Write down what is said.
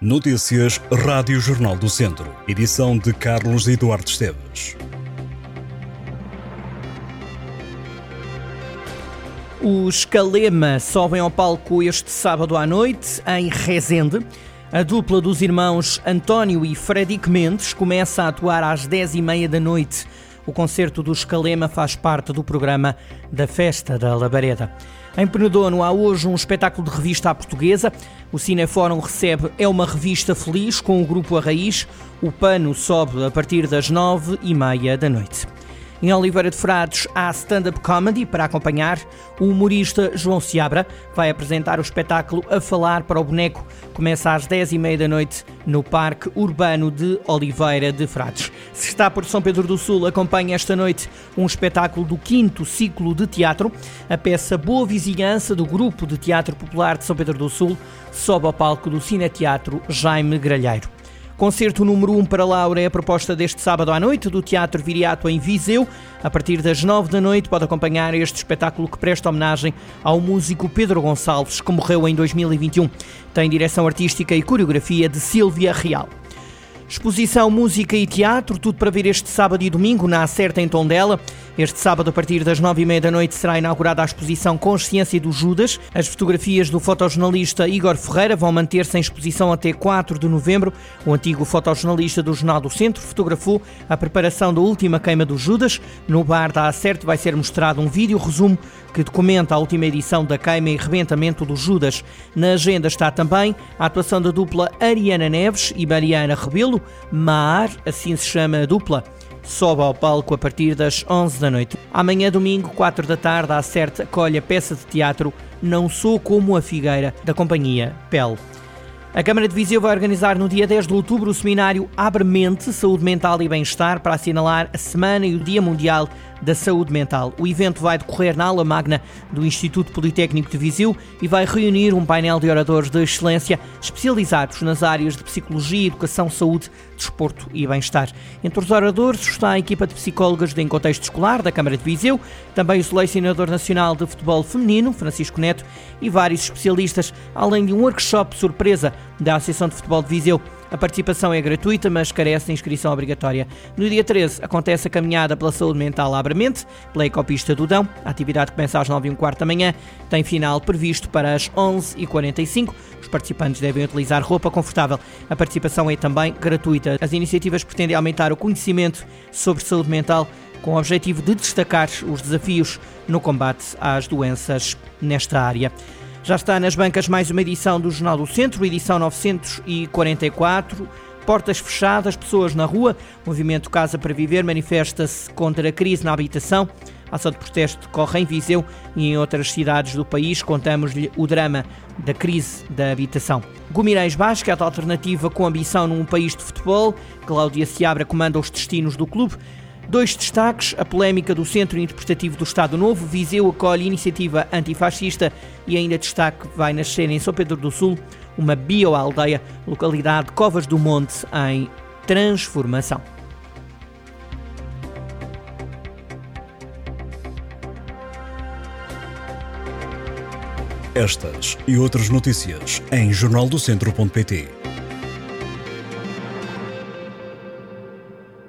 Notícias Rádio Jornal do Centro. Edição de Carlos Eduardo Esteves. Os Calema sobem ao palco este sábado à noite em Rezende. A dupla dos irmãos António e Fredic Mendes começa a atuar às 10h30 da noite. O concerto dos Calema faz parte do programa da Festa da Labareda. Em Penedono há hoje um espetáculo de revista à portuguesa. O Cinefórum recebe É uma Revista Feliz com o grupo A Raiz. O pano sobe a partir das nove e meia da noite. Em Oliveira de Frades há stand-up comedy para acompanhar. O humorista João Seabra vai apresentar o espetáculo A Falar para o Boneco. Começa às 10h30 da noite no Parque Urbano de Oliveira de Frades. Se está por São Pedro do Sul, acompanhe esta noite um espetáculo do quinto ciclo de teatro. A peça Boa Vizinhança do Grupo de Teatro Popular de São Pedro do Sul sobe ao palco do Cine Teatro Jaime Gralheiro. Concerto número 1 um para Laura é a proposta deste sábado à noite do Teatro Viriato em Viseu. A partir das 9 da noite pode acompanhar este espetáculo que presta homenagem ao músico Pedro Gonçalves, que morreu em 2021. Tem direção artística e coreografia de Silvia Real. Exposição, música e teatro, tudo para ver este sábado e domingo na Acerta em Tondela. Este sábado, a partir das nove e meia da noite, será inaugurada a exposição Consciência do Judas. As fotografias do fotojornalista Igor Ferreira vão manter-se em exposição até 4 de novembro. O antigo fotojornalista do Jornal do Centro fotografou a preparação da última queima do Judas. No bar da Acerto vai ser mostrado um vídeo resumo que documenta a última edição da queima e rebentamento do Judas. Na agenda está também a atuação da dupla Ariana Neves e Mariana Rebelo. Mar, assim se chama a dupla sobe ao palco a partir das 11 da noite. Amanhã, domingo, 4 da tarde, a certa colhe a peça de teatro Não Sou Como a Figueira, da companhia Pel. A Câmara de Viseu vai organizar no dia 10 de outubro o seminário Abre Mente, Saúde Mental e Bem-Estar para assinalar a Semana e o Dia Mundial da Saúde Mental. O evento vai decorrer na aula magna do Instituto Politécnico de Viseu e vai reunir um painel de oradores de excelência especializados nas áreas de psicologia, educação, saúde, desporto e bem-estar. Entre os oradores está a equipa de psicólogas de Em Contexto Escolar da Câmara de Viseu, também o selecionador nacional de futebol feminino, Francisco Neto, e vários especialistas, além de um workshop surpresa da Associação de Futebol de Viseu. A participação é gratuita, mas carece de inscrição obrigatória. No dia 13 acontece a caminhada pela saúde mental Abramente, pela Ecopista do Dão. A atividade começa às 9 h da manhã, tem final previsto para as 11h45. Os participantes devem utilizar roupa confortável. A participação é também gratuita. As iniciativas pretendem aumentar o conhecimento sobre saúde mental com o objetivo de destacar os desafios no combate às doenças nesta área. Já está nas bancas mais uma edição do Jornal do Centro, edição 944. Portas fechadas, pessoas na rua. O movimento Casa para Viver manifesta-se contra a crise na habitação. A ação de protesto decorre em Viseu e em outras cidades do país. Contamos-lhe o drama da crise da habitação. Gumirães Basquete, alternativa com ambição num país de futebol. Cláudia Seabra comanda os destinos do clube. Dois destaques: a polémica do Centro Interpretativo do Estado Novo, Viseu acolhe iniciativa antifascista e ainda destaque vai nascer em São Pedro do Sul uma bioaldeia, localidade Covas do Monte, em transformação. Estas e outras notícias em jornaldocentro.pt